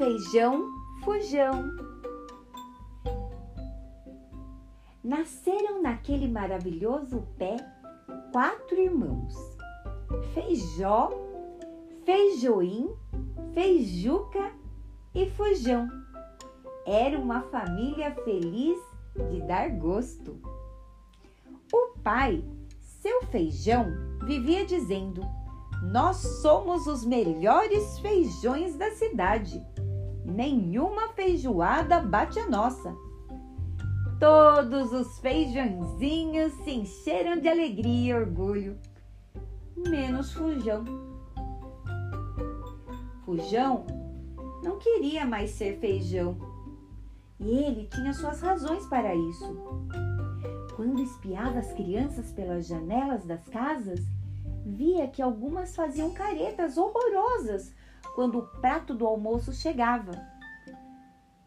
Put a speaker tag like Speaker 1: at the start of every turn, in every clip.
Speaker 1: feijão, fujão. Nasceram naquele maravilhoso pé quatro irmãos: Feijó, Feijoim, Feijuca e Fujão. Era uma família feliz de dar gosto. O pai, seu feijão, vivia dizendo: Nós somos os melhores feijões da cidade. Nenhuma feijoada bate a nossa. Todos os feijãozinhos se encheram de alegria e orgulho, menos Fujão. Fujão não queria mais ser feijão e ele tinha suas razões para isso. Quando espiava as crianças pelas janelas das casas, via que algumas faziam caretas horrorosas quando o prato do almoço chegava.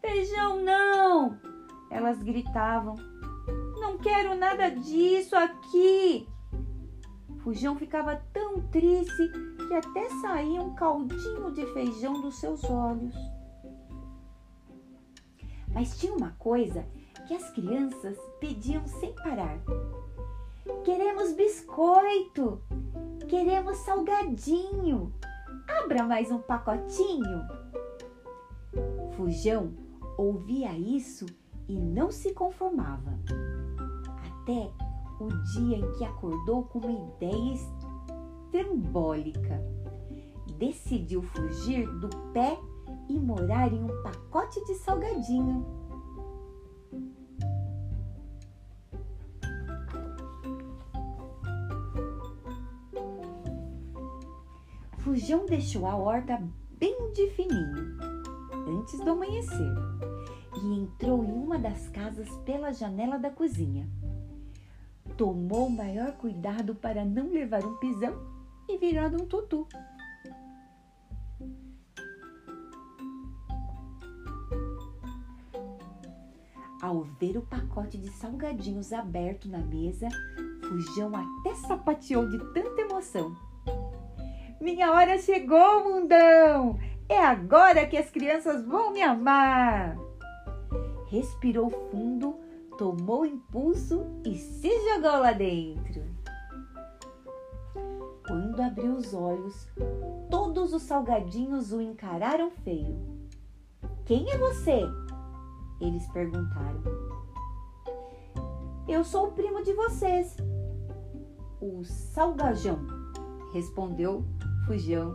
Speaker 1: Feijão não! Elas gritavam. Não quero nada disso aqui! Fujão ficava tão triste que até saía um caldinho de feijão dos seus olhos. Mas tinha uma coisa que as crianças pediam sem parar. Queremos biscoito! Queremos salgadinho! Abra mais um pacotinho! Fujão ouvia isso e não se conformava. Até o dia em que acordou com uma ideia estrambólica. Decidiu fugir do pé e morar em um pacote de salgadinho. Fujão deixou a horta bem de fininho, antes do amanhecer, e entrou em uma das casas pela janela da cozinha. Tomou maior cuidado para não levar um pisão e virar um tutu. Ao ver o pacote de salgadinhos aberto na mesa, Fujão até sapateou de tanta emoção. Minha hora chegou, mundão! É agora que as crianças vão me amar! Respirou fundo, tomou impulso e se jogou lá dentro. Quando abriu os olhos, todos os salgadinhos o encararam feio. Quem é você? Eles perguntaram. Eu sou o primo de vocês. O salgajão, respondeu Fujão.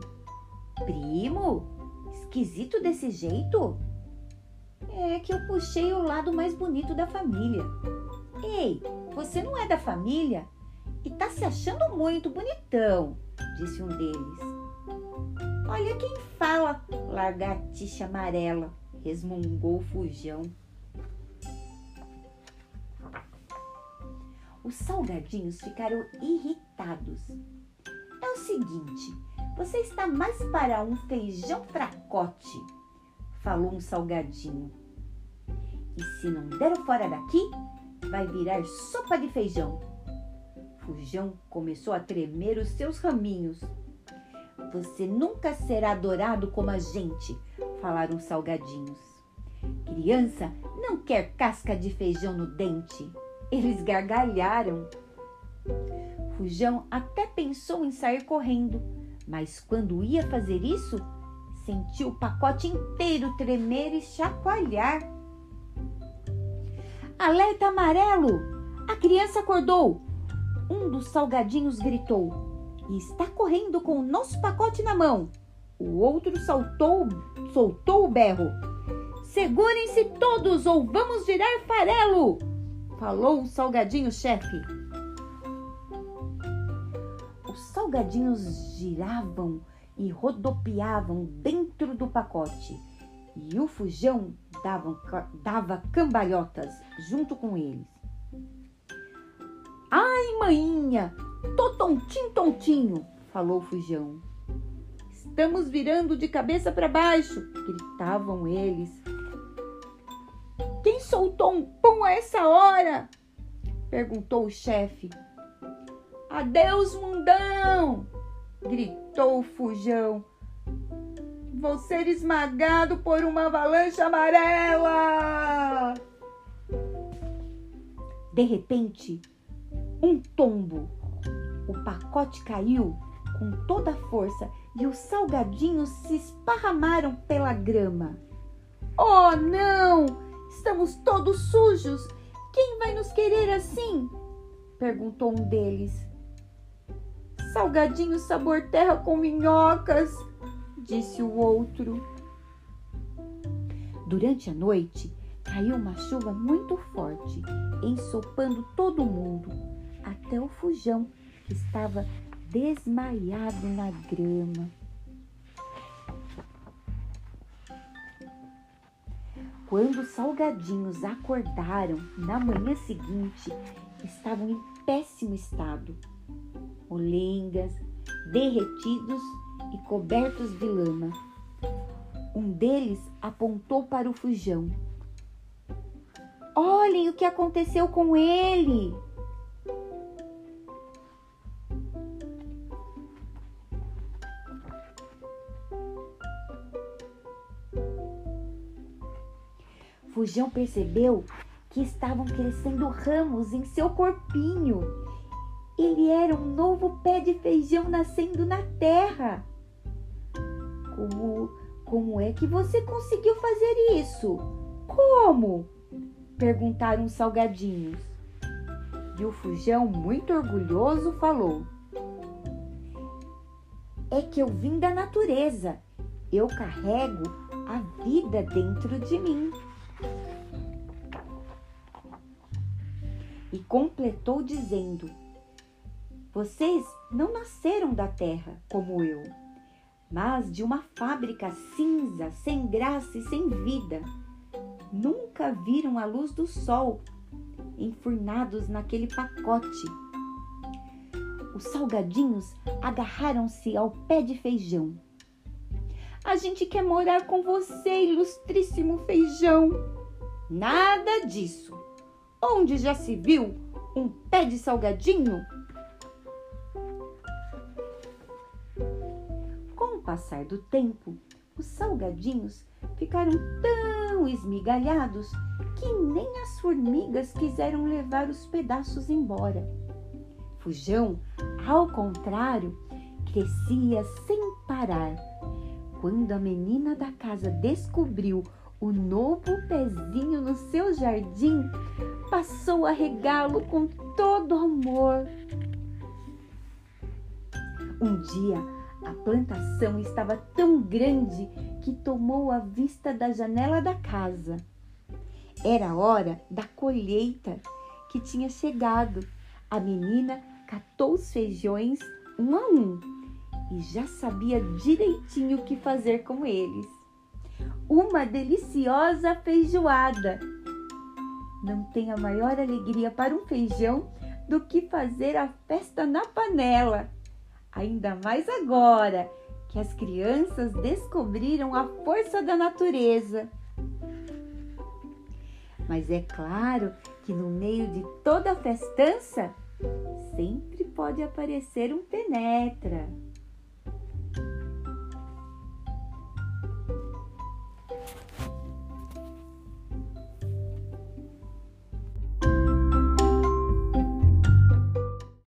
Speaker 1: Primo? Esquisito desse jeito? É que eu puxei o lado mais bonito da família. Ei, você não é da família? E tá se achando muito bonitão, disse um deles. Olha quem fala, lagartixa amarela, resmungou o Fujão. Os salgadinhos ficaram irritados. É o seguinte, você está mais para um feijão fracote, falou um salgadinho. E se não der fora daqui, vai virar sopa de feijão. Fujão começou a tremer os seus raminhos. Você nunca será adorado como a gente, falaram os salgadinhos. Criança não quer casca de feijão no dente. Eles gargalharam. Fujão até pensou em sair correndo, mas quando ia fazer isso, sentiu o pacote inteiro tremer e chacoalhar. Alerta amarelo! A criança acordou! Um dos salgadinhos gritou e está correndo com o nosso pacote na mão. O outro saltou, soltou o berro. Segurem-se todos ou vamos virar farelo! Falou o salgadinho chefe. Salgadinhos giravam e rodopiavam dentro do pacote e o fujão dava, dava cambalhotas junto com eles. Ai, maninha, tô tontinho, tontinho, falou o fujão. Estamos virando de cabeça para baixo, gritavam eles. Quem soltou um pum a essa hora? perguntou o chefe. Adeus, mundão! gritou o fujão. Vou ser esmagado por uma avalanche amarela! De repente, um tombo. O pacote caiu com toda a força e os salgadinhos se esparramaram pela grama. Oh, não! Estamos todos sujos! Quem vai nos querer assim? perguntou um deles. Salgadinho sabor terra com minhocas, disse o outro. Durante a noite, caiu uma chuva muito forte, ensopando todo mundo, até o fujão, que estava desmaiado na grama. Quando os salgadinhos acordaram na manhã seguinte, estavam em péssimo estado. Molengas, derretidos e cobertos de lama. Um deles apontou para o fujão. Olhem o que aconteceu com ele! Fujão percebeu que estavam crescendo ramos em seu corpinho. Ele era um novo pé de feijão nascendo na terra. Como, como é que você conseguiu fazer isso? Como? perguntaram os salgadinhos. E o fujão, muito orgulhoso, falou: É que eu vim da natureza. Eu carrego a vida dentro de mim. E completou dizendo: Vocês não nasceram da terra como eu, mas de uma fábrica cinza, sem graça e sem vida. Nunca viram a luz do sol, enfurnados naquele pacote. Os salgadinhos agarraram-se ao pé de feijão. A gente quer morar com você, ilustríssimo feijão. Nada disso. Onde já se viu um pé de salgadinho? Passar do tempo, os salgadinhos ficaram tão esmigalhados que nem as formigas quiseram levar os pedaços embora. Fujão, ao contrário, crescia sem parar. Quando a menina da casa descobriu o novo pezinho no seu jardim, passou a regá-lo com todo amor. Um dia, a plantação estava tão grande que tomou a vista da janela da casa. Era hora da colheita que tinha chegado. A menina catou os feijões um a um e já sabia direitinho o que fazer com eles. Uma deliciosa feijoada não tem a maior alegria para um feijão do que fazer a festa na panela. Ainda mais agora que as crianças descobriram a força da natureza. Mas é claro que no meio de toda a festança sempre pode aparecer um penetra.